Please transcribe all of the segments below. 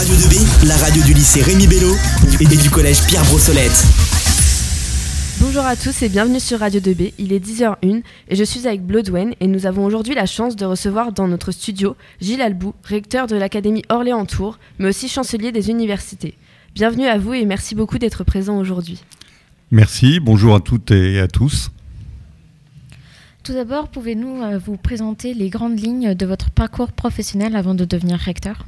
Radio 2B, la radio du lycée Rémi Bello et du collège Pierre Brossolette. Bonjour à tous et bienvenue sur Radio 2B. Il est 10h01 et je suis avec Bloodwen et nous avons aujourd'hui la chance de recevoir dans notre studio Gilles Albou, recteur de l'Académie Orléans-Tours, mais aussi chancelier des universités. Bienvenue à vous et merci beaucoup d'être présent aujourd'hui. Merci, bonjour à toutes et à tous. Tout d'abord, pouvez-nous euh, vous présenter les grandes lignes de votre parcours professionnel avant de devenir recteur?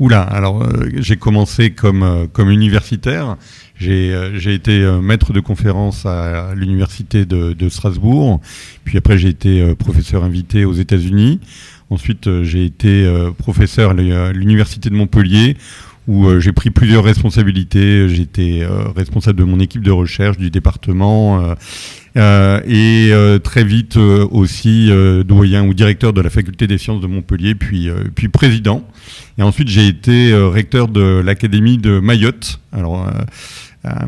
Oula, alors euh, j'ai commencé comme, euh, comme universitaire. J'ai été maître de conférence à, l'université de, de, Strasbourg. Puis après, j'ai été professeur invité aux États-Unis. Ensuite, j'ai été professeur à l'université de Montpellier où euh, j'ai pris plusieurs responsabilités. J'étais euh, responsable de mon équipe de recherche du département euh, et très vite aussi doyen ou directeur de la faculté des sciences de Montpellier, puis, puis président. Et ensuite, j'ai été recteur de l'académie de Mayotte. Alors,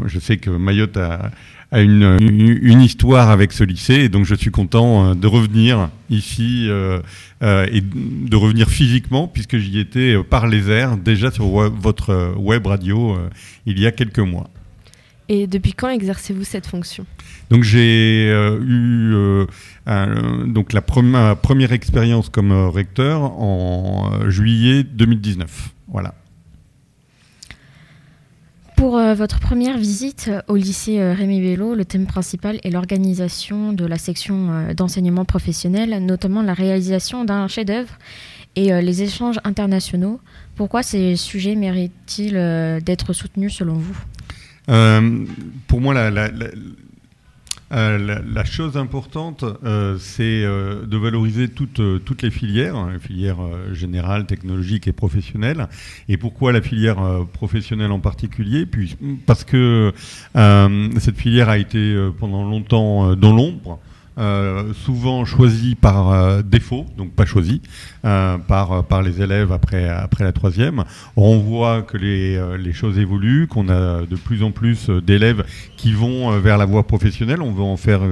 je sais que Mayotte a a une, une, histoire avec ce lycée. Et donc je suis content euh, de revenir ici euh, euh, et de revenir physiquement, puisque j'y étais par les airs déjà sur votre web radio il y a quelques mois. Et depuis quand exercez-vous cette fonction? Donc j'ai eu donc la première expérience comme recteur en juillet 2019. Voilà. Pour euh, votre première visite au lycée euh, Rémi Bello, le thème principal est l'organisation de la section euh, d'enseignement professionnel, notamment la réalisation d'un chef-d'œuvre et les échanges internationaux. Pourquoi ces sujets méritent-ils d'être soutenus selon vous? Pour moi, la, euh, la, chose importante, euh, c'est euh, de valoriser toutes, les filières, hein, les filières générales, technologiques et professionnelles. Et pourquoi la filière professionnelle en particulier? Puis, Parce que cette filière a été pendant longtemps dans l'ombre. Euh, souvent choisi par euh, défaut, donc pas choisi euh, par, les élèves après, après la troisième. On voit que les, les choses évoluent, qu'on a de plus en plus d'élèves qui vont vers la voie professionnelle. On veut en faire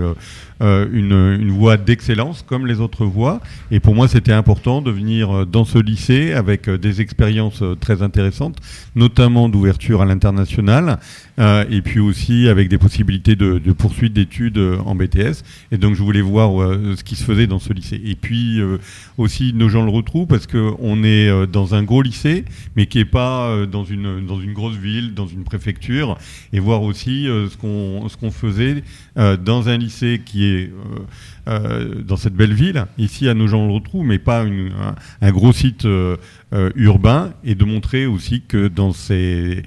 une, une voie d'excellence comme les autres voies. Et pour moi, c'était important de venir dans ce lycée avec des expériences très intéressantes, notamment d'ouverture à l'international, et puis aussi avec des possibilités de, poursuite d'études en BTS. Et donc, je voulais voir euh, ce qui se faisait dans ce lycée. Et puis euh, aussi nos gens le retrouvent parce qu'on est euh, dans un gros lycée, mais qui n'est pas dans, une, dans une grosse ville, dans une préfecture, et voir aussi ce ce qu'on faisait dans un lycée qui est dans cette belle ville, ici à nos gens le retrouvent, mais pas un, gros site urbain, et de montrer aussi que dans ces,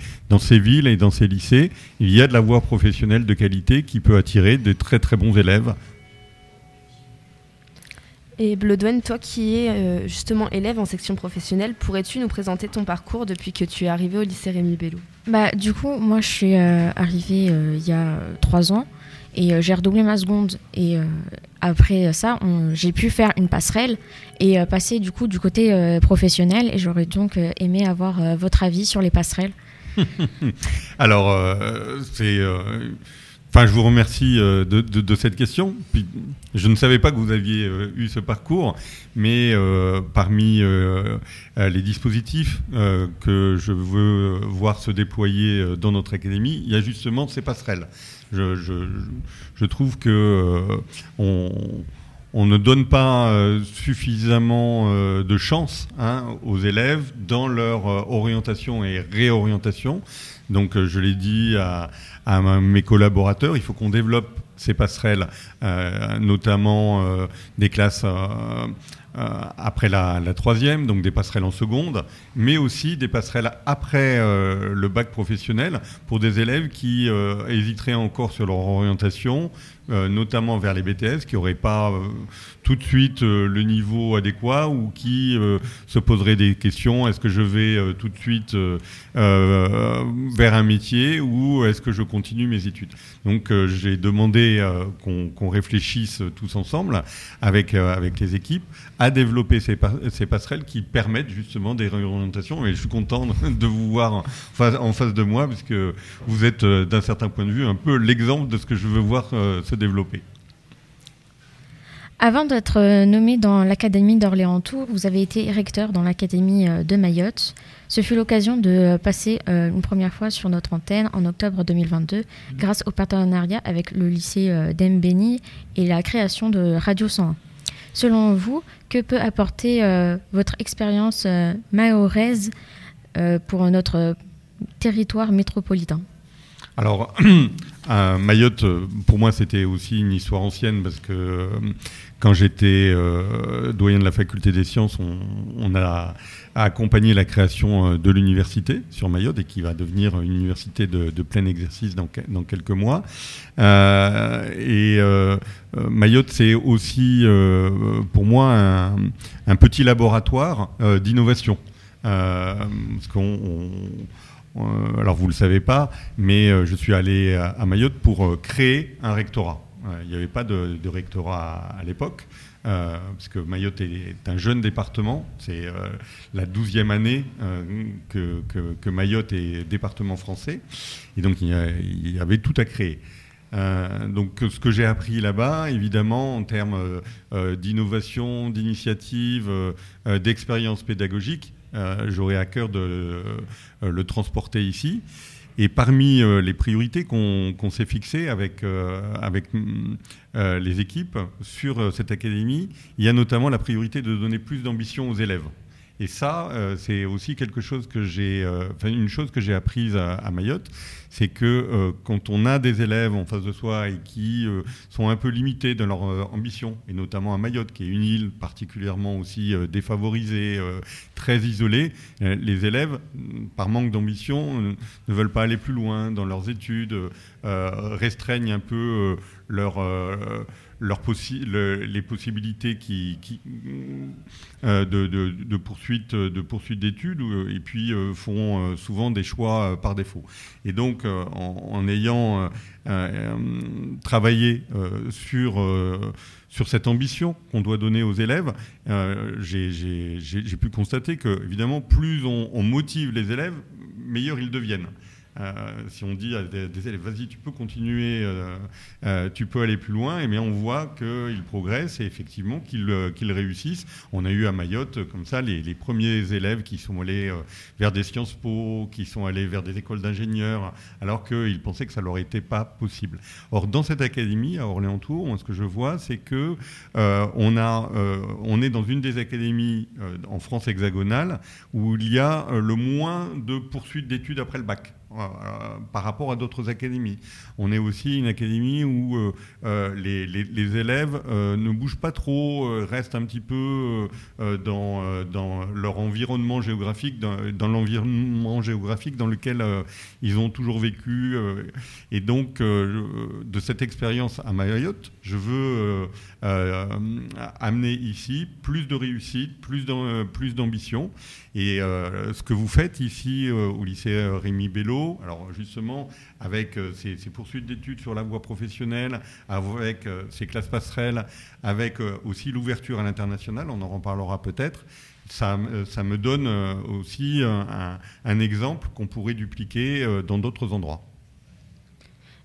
villes et dans ces lycées, il y a de la voie professionnelle de qualité qui peut attirer de très très bons élèves. Et Bloodwen, toi qui es euh, justement élève en section professionnelle, pourrais-tu nous présenter ton parcours depuis que tu es arrivé au lycée Rémi Bello? Bah, Du coup, moi je suis euh, arrivée euh, il y a trois ans et j'ai redoublé ma seconde. Et après ça, j'ai pu faire une passerelle et passer du coup du côté professionnel. Et j'aurais donc aimé avoir votre avis sur les passerelles. Alors, c'est Enfin, je vous remercie euh, de, cette question. Je ne savais pas que vous aviez euh, eu ce parcours, mais euh, parmi les dispositifs que je veux voir se déployer dans notre académie, il y a justement ces passerelles. Je, trouve que on, ne donne pas suffisamment de chance hein, aux élèves dans leur orientation et réorientation. Donc, je l'ai dit à mes collaborateurs. Il faut qu'on développe ces passerelles, euh, notamment euh, des classes euh, après la, troisième, donc des passerelles en seconde, mais aussi des passerelles après le bac professionnel pour des élèves qui hésiteraient encore sur leur orientation, notamment vers les BTS, qui n'auraient pas tout de suite le niveau adéquat ou qui se poseraient des questions est-ce que je vais tout de suite vers un métier ou est-ce que je continue mes études? Donc j'ai demandé qu'on réfléchisse tous ensemble avec, avec les équipes à développer ces, passerelles qui permettent justement des réorientations. Et je suis content de vous voir en face, de moi, parce que vous êtes d'un certain point de vue un peu l'exemple de ce que je veux voir se développer. Avant d'être nommé dans l'Académie d'Orléans-Tours, vous avez été recteur dans l'Académie de Mayotte. Ce fut l'occasion de passer une première fois sur notre antenne en octobre 2022 grâce au partenariat avec le lycée d'Embeni et la création de Radio 101. Selon vous, que peut apporter votre expérience mahoraise pour notre territoire métropolitain? Alors, Mayotte, pour moi, c'était aussi une histoire ancienne parce que euh, quand j'étais euh, doyen de la faculté des sciences, on, a, accompagné la création euh, de l'université sur Mayotte et qui va devenir une université de, plein exercice dans, quelques mois. et Mayotte, c'est aussi pour moi un, petit laboratoire d'innovation. parce qu'on euh, alors vous ne le savez pas, mais euh, je suis allé à, Mayotte pour euh, créer un rectorat. Il n'y avait pas de, rectorat à, l'époque, parce que Mayotte est, un jeune département. C'est la douzième année que, Mayotte est département français. Et donc il y, avait tout à créer. donc ce que j'ai appris là-bas, évidemment, en termes d'innovation, d'initiative, d'expérience pédagogique, euh, j'aurais à cœur de euh, le transporter ici. Et parmi euh, les priorités qu'on s'est fixées avec, avec les équipes sur cette académie, il y a notamment la priorité de donner plus d'ambition aux élèves. Et ça, euh, c'est aussi quelque chose que j'ai, euh, une chose que j'ai apprise à, Mayotte, c'est que euh, quand on a des élèves en face de soi et qui sont un peu limités dans leur ambition, et notamment à Mayotte, qui est une île particulièrement aussi défavorisée, très isolée, les élèves, par manque d'ambition, ne veulent pas aller plus loin dans leurs études, restreignent un peu leur les possibilités euh, de, poursuite de poursuite d'études et puis euh, font euh, souvent des choix par défaut. Et donc en, ayant travaillé sur sur cette ambition qu'on doit donner aux élèves, j'ai pu constater que, évidemment, plus on motive les élèves, meilleurs ils deviennent. Euh, si on dit à des, élèves, vas-y, tu peux continuer, euh, euh, tu peux aller plus loin, et bien on voit qu'ils progressent et effectivement qu'ils réussissent. On a eu à Mayotte, comme ça, les, premiers élèves qui sont allés vers des Sciences Po, qui sont allés vers des écoles d'ingénieurs, alors qu'ils pensaient que ça leur était pas possible. Or, dans cette académie à Orléans-Tours, ce que je vois, c'est que on, a, on est dans une des académies en France hexagonale où il y a le moins de poursuites d'études après le bac. Euh, par rapport à d'autres académies. On est aussi une académie où euh, euh, les, élèves ne bougent pas trop, restent un petit peu dans, dans, leur environnement géographique, dans, l'environnement géographique dans lequel ils ont toujours vécu. et donc, de cette expérience à Mayotte, je veux amener ici plus de réussite, plus d'ambition. Et ce que vous faites ici au lycée Rémi Bello, alors justement, avec euh, ces, poursuites d'études sur la voie professionnelle, avec euh, ces classes passerelles, avec euh, aussi l'ouverture à l'international, on en reparlera peut-être, ça, me donne aussi un exemple qu'on pourrait dupliquer dans d'autres endroits.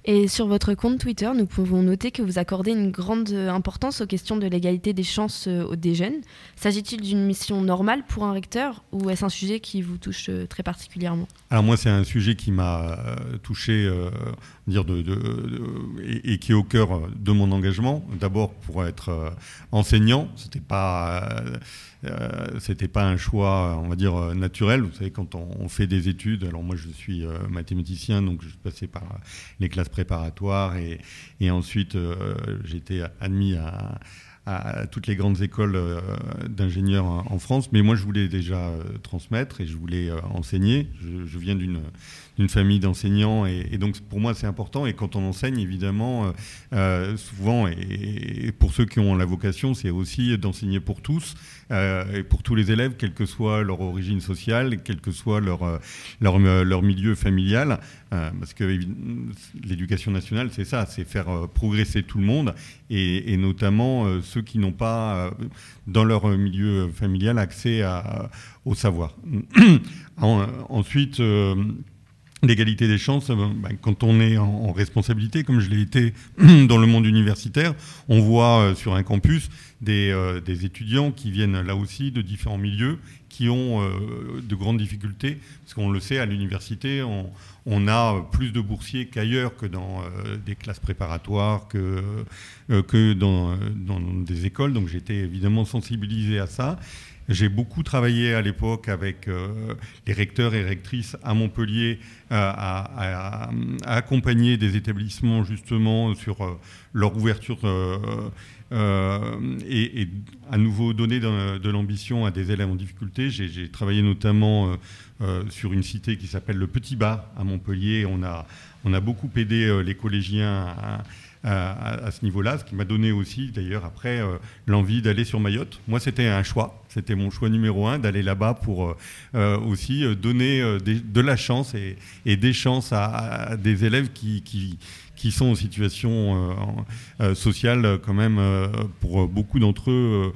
Et sur votre compte Twitter, nous pouvons noter que vous accordez une grande importance aux questions de l'égalité des chances euh, des jeunes. S'agit-il d'une mission normale pour un recteur ou est-ce un sujet qui vous touche euh, très particulièrement? Alors moi, c'est un sujet qui m'a euh, touché dire et, qui est au cœur de mon engagement. D'abord pour être enseignant, c'était pas euh, c'était pas un choix, on va dire, euh, naturel. Vous savez, quand on, fait des études, alors moi je suis euh, mathématicien, donc je passé par les classes préparatoires et, et ensuite été admis à toutes les grandes écoles d'ingénieurs en France. Mais moi, je voulais déjà transmettre et je voulais enseigner. Je, viens d'une d'une famille d'enseignants et, donc pour moi c'est important et quand on enseigne évidemment souvent et, pour ceux qui ont la vocation c'est aussi d'enseigner pour tous euh, et pour tous les élèves, quelle que soit leur origine sociale, quel que soit leur, euh, milieu familial. Euh, parce que l'éducation nationale, c'est ça, c'est faire progresser tout le monde, et, notamment ceux qui n'ont pas, dans leur milieu familial, accès à, au savoir. ensuite, L'égalité des chances, ben, quand on est en, responsabilité, comme je l'ai été dans le monde universitaire, on voit sur un campus des, des, étudiants qui viennent là aussi de différents milieux, qui ont de grandes difficultés, parce qu'on le sait, à l'université, on, on a plus de boursiers qu'ailleurs, que dans euh, des classes préparatoires, que, euh, que dans, des écoles. Donc j'étais évidemment sensibilisé à ça. J'ai beaucoup travaillé à l'époque avec euh, les recteurs et rectrices à Montpellier à, accompagner des établissements justement sur leur ouverture et, à nouveau donner de, l'ambition à des élèves en difficulté. J'ai travaillé notamment euh, sur une cité qui s'appelle le Petit Bas à Montpellier. On a, on a beaucoup aidé euh, les collégiens à, ce niveau-là, ce qui m'a donné aussi, d'ailleurs, après, euh, l'envie d'aller sur Mayotte. Moi, c'était un choix, c'était mon choix numéro un, d'aller là-bas pour aussi donner de la chance et, des chances à, des élèves qui, qui sont en situation euh, euh, sociale quand même euh, pour beaucoup d'entre eux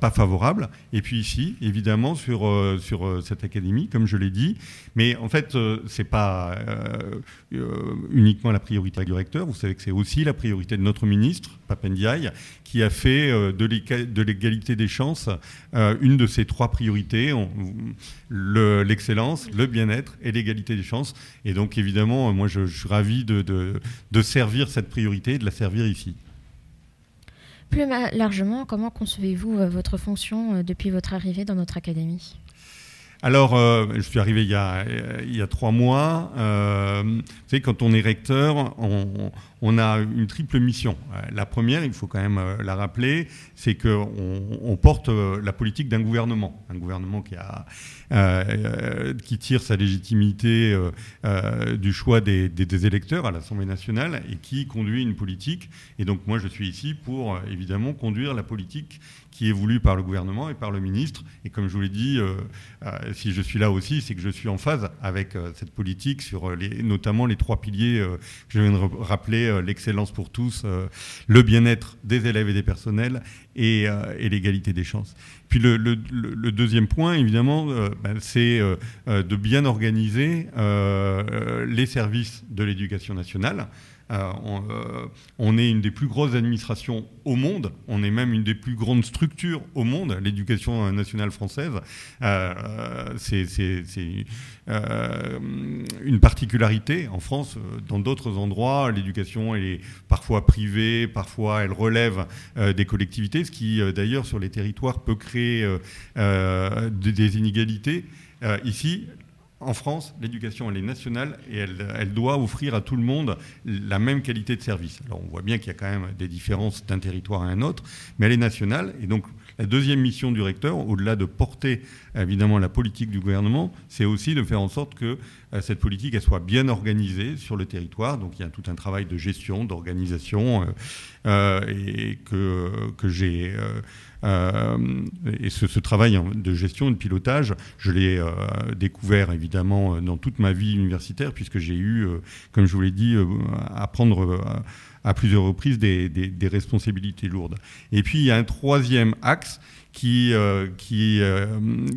pas favorable. Et puis ici, évidemment, sur, sur cette académie, comme je l'ai dit, mais en fait, c'est pas uniquement la priorité du recteur. Vous savez que c'est aussi la priorité de notre ministre, Papendiaï, qui a fait de l'égalité des chances une de ses trois priorités l'excellence, le, bien-être et l'égalité des chances. Et donc, évidemment, moi, je, suis ravi de, de servir cette priorité, de la servir ici. Plus largement, comment concevez-vous euh, votre fonction euh, depuis votre arrivée dans notre académie? Alors, euh, je suis arrivé il y a, il y a trois mois. vous savez, quand on est recteur, on, on a une triple mission. Euh, la première, il faut quand même euh, la rappeler, c'est qu'on on porte euh, la politique d'un gouvernement, un gouvernement qui, a, qui tire sa légitimité du choix des, électeurs à l'Assemblée nationale et qui conduit une politique. Et donc moi, je suis ici pour évidemment conduire la politique qui est voulue par le gouvernement et par le ministre. Et comme je vous l'ai dit, si je suis là aussi, c'est que je suis en phase avec cette politique sur les, notamment les trois piliers que je viens de rappeler euh, l'excellence pour tous, euh, le bien-être des élèves et des personnels et, euh, l'égalité des chances. Puis le, deuxième point, évidemment, ben, c'est de bien organiser les services de l'éducation nationale. Euh, euh, on, est une des plus grosses administrations au monde, on est même une des plus grandes structures au monde, l'éducation nationale française. Euh, c'est une particularité en France. Dans d'autres endroits, l'éducation est parfois privée, parfois elle relève des collectivités, ce qui d'ailleurs sur les territoires peut créer des inégalités. ici, en France, l'éducation, est nationale et elle, doit offrir à tout le monde la même qualité de service. Alors on voit bien qu'il y a quand même des différences d'un territoire à un autre, mais elle est nationale. Et donc la deuxième mission du recteur, au-delà de porter évidemment la politique du gouvernement, c'est aussi de faire en sorte que euh, cette politique elle soit bien organisée sur le territoire. Donc il y a tout un travail de gestion, d'organisation, euh, euh, et que, que j'ai euh, et ce, travail de gestion, de pilotage, je l'ai euh, découvert évidemment dans toute ma vie universitaire, puisque j'ai eu, euh, comme je vous l'ai dit, à prendre à plusieurs reprises des, responsabilités lourdes. Et puis il y a un troisième axe qui, qui,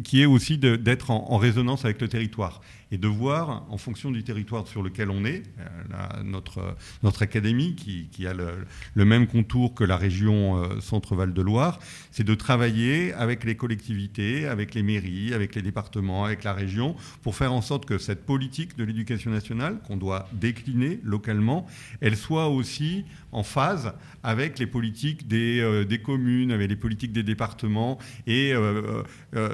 qui est aussi d'être en, résonance avec le territoire et de voir, en fonction du territoire sur lequel on est, euh, notre, notre académie, qui, a le, même contour que la région euh, Centre-Val de Loire, c'est de travailler avec les collectivités, avec les mairies, avec les départements, avec la région, pour faire en sorte que cette politique de l'éducation nationale, qu'on doit décliner localement, elle soit aussi en phase avec les politiques des, euh, des communes, avec les politiques des départements. Et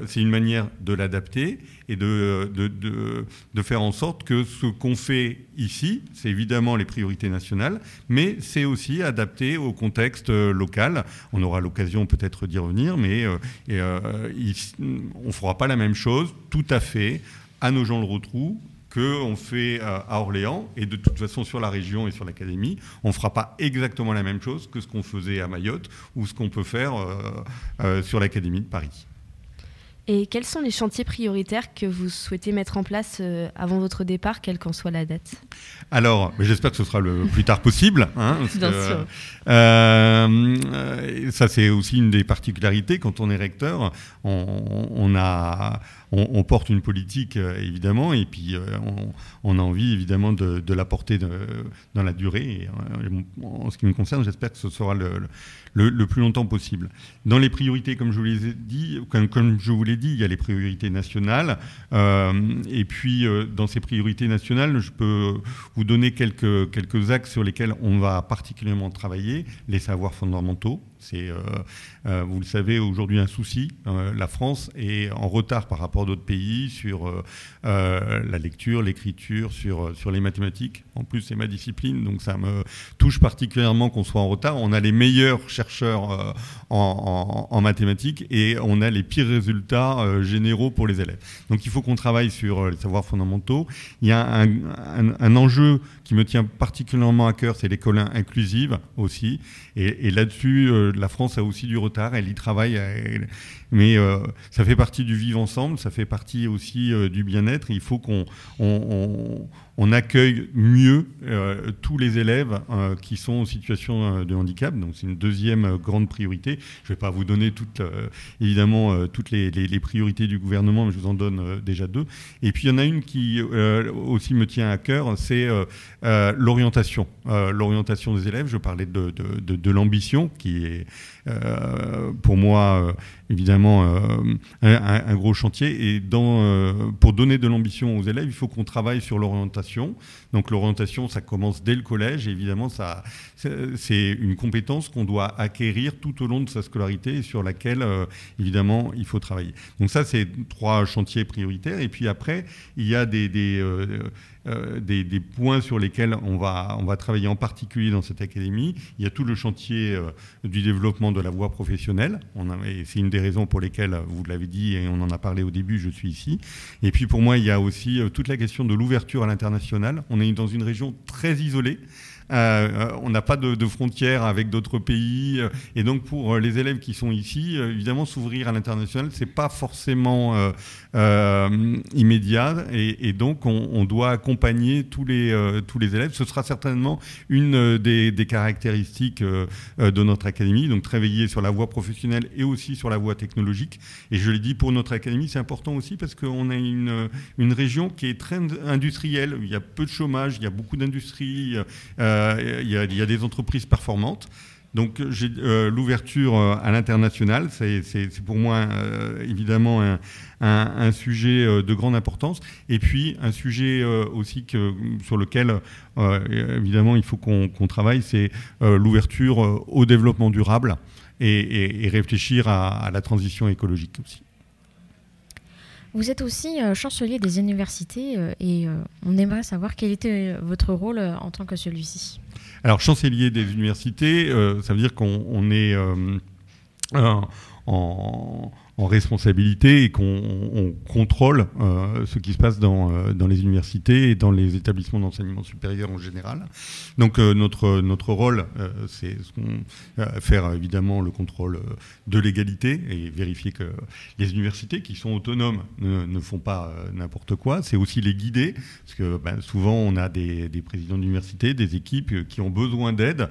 c'est une manière de l'adapter et de, de, de faire en sorte que ce qu'on fait ici, c'est évidemment les priorités nationales, mais c'est aussi adapté au contexte euh, local. On aura l'occasion peut-être d'y revenir, mais euh, euh, on ne fera pas la même chose tout à fait à nos gens le rotrou qu'on fait à Orléans, et de toute façon sur la région et sur l'académie, on ne fera pas exactement la même chose que ce qu'on faisait à Mayotte ou ce qu'on peut faire sur l'académie de Paris. Et quels sont les chantiers prioritaires que vous souhaitez mettre en place euh, avant votre départ, quelle qu'en soit la date? Alors, j'espère que ce sera le plus tard possible. Hein, Bien sûr. Euh, ça, c'est aussi une des particularités. Quand on est recteur, on, on a on, porte une politique euh, évidemment, et puis euh, on, a envie évidemment de, la porter dans la durée. Euh, en ce qui me concerne, j'espère que ce sera le, plus longtemps possible. Dans les priorités, comme je vous l'ai dit, comme, je vous l'ai il y a les priorités nationales, et puis dans ces priorités nationales, je peux vous donner quelques, quelques axes sur lesquels on va particulièrement travailler les savoirs fondamentaux. C'est, euh, euh, vous le savez, aujourd'hui un souci. Euh, la France est en retard par rapport à d'autres pays sur la lecture, l'écriture, sur, sur les mathématiques. En plus, c'est ma discipline, donc ça me touche particulièrement qu'on soit en retard. On a les meilleurs chercheurs en, mathématiques et on a les pires résultats généraux pour les élèves. Donc il faut qu'on travaille sur les savoirs fondamentaux. Il y a un, un enjeu qui me tient particulièrement à cœur, c'est l'école inclusive aussi. Et, là-dessus, la France a aussi du retard, elle y travaille, mais euh, ça fait partie du vivre ensemble, ça fait partie aussi euh, du bien-être. Il faut qu'on on, accueille mieux euh, tous les élèves qui sont en situation de handicap. Donc c'est une deuxième grande priorité. Je ne vais pas vous donner toutes, évidemment toutes les, priorités du gouvernement, mais je vous en donne déjà deux. Et puis il y en a une qui aussi me tient à cœur, c'est l'orientation. l'orientation des élèves. Je parlais de, de, l'ambition qui est euh, pour moi, euh, évidemment, euh, un, gros chantier. Et pour donner de l'ambition aux élèves, il faut qu'on travaille sur l'orientation. Donc l'orientation, ça commence dès le collège. Évidemment, ça, c'est une compétence qu'on doit acquérir tout au long de sa scolarité et sur laquelle, évidemment, il faut travailler. Donc ça, c'est trois chantiers prioritaires. Et puis après, il y a des euh, des, points sur lesquels on va, on va travailler en particulier dans cette académie. Il y a tout le chantier euh, du développement de la voie professionnelle. C'est une des raisons pour lesquelles, vous l'avez dit et on en a parlé au début, je suis ici. Et puis pour moi, il y a aussi euh, toute la question de l'ouverture à l'international. On est dans une région très isolée. Euh, on n'a pas de, frontières avec d'autres pays. et donc, pour euh, les élèves qui sont ici, euh, évidemment, s'ouvrir à l'international, c'est pas forcément immédiat. Et, donc, on, doit accompagner tous les, tous les élèves. Ce sera certainement une des, caractéristiques de notre académie. Donc, travailler sur la voie professionnelle et aussi sur la voie technologique. Et je l'ai dit, pour notre académie, c'est important aussi parce qu'on a une, une région qui est très industrielle. Il y a peu de chômage, il y a beaucoup d'industrie. Euh, il y, a des entreprises performantes. Donc euh, l'ouverture euh, à l'international, c'est pour moi évidemment un, sujet de grande importance. Et puis un sujet aussi que, sur lequel évidemment il faut qu'on travaille, c'est l'ouverture au développement durable et, réfléchir à, la transition écologique aussi. Vous êtes aussi chancelier des universités et on aimerait savoir quel était votre rôle en tant que celui-ci. Alors, chancelier des universités, euh, ça veut dire qu'on est euh, en en responsabilité et qu'on contrôle euh, ce qui se passe dans, euh, dans, les universités et dans les établissements d'enseignement supérieur en général. Donc euh, notre, notre rôle, c'est faire évidemment le contrôle de l'égalité et vérifier que les universités qui sont autonomes ne, ne font pas n'importe quoi. C'est aussi les guider, parce que ben, souvent on a des, des présidents d'université, des équipes qui ont besoin d'aide,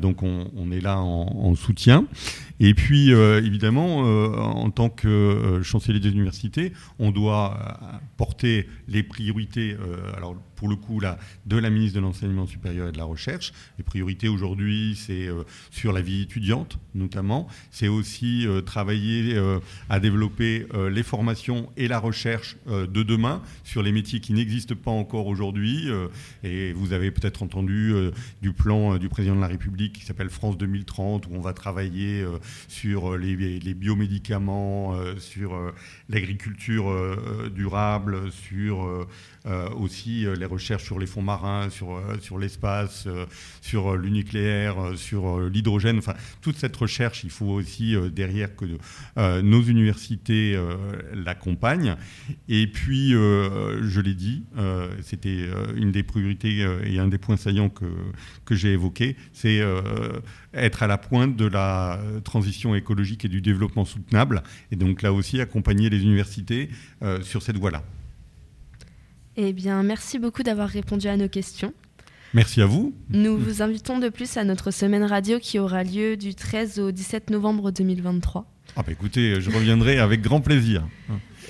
donc on, on, est là en, en soutien. Et puis évidemment, en en tant que euh, chancelier des universités, on doit euh, porter les priorités, euh, pour le coup là, de la ministre de l'enseignement supérieur et de la recherche. Les priorités aujourd'hui, c'est sur la vie étudiante notamment. C'est aussi travailler à développer les formations et la recherche de demain sur les métiers qui n'existent pas encore aujourd'hui. et vous avez peut-être entendu du plan du président de la République qui s'appelle France 2030, où on va travailler sur les, les biomédicaments euh, sur euh, l'agriculture euh, durable, sur aussi recherches sur les fonds marins, sur, sur l'espace, sur le nucléaire, sur l'hydrogène. Enfin, toute cette recherche, il faut aussi derrière que nos universités l'accompagnent. Et puis, je l'ai dit, c'était une des priorités et un des points saillants que, que j'ai évoqués, c'est être à la pointe de la transition écologique et du développement soutenable. Et donc là aussi, accompagner les universités euh, sur cette voie-là. Eh bien, merci beaucoup d'avoir répondu à nos questions. Merci à vous. Nous vous invitons de plus à notre semaine radio qui aura lieu du 13 au 17 novembre 2023. Ah bah écoutez, je reviendrai avec grand plaisir.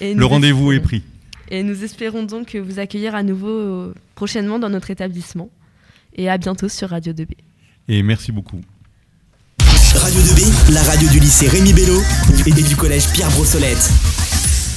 Le rendez-vous est pris. Et nous espérons donc vous accueillir à nouveau euh, prochainement dans notre établissement. Et à bientôt sur Radio 2B. Et merci beaucoup. Radio 2B, la radio du lycée Rémi Bello et du collège Pierre Brossolette.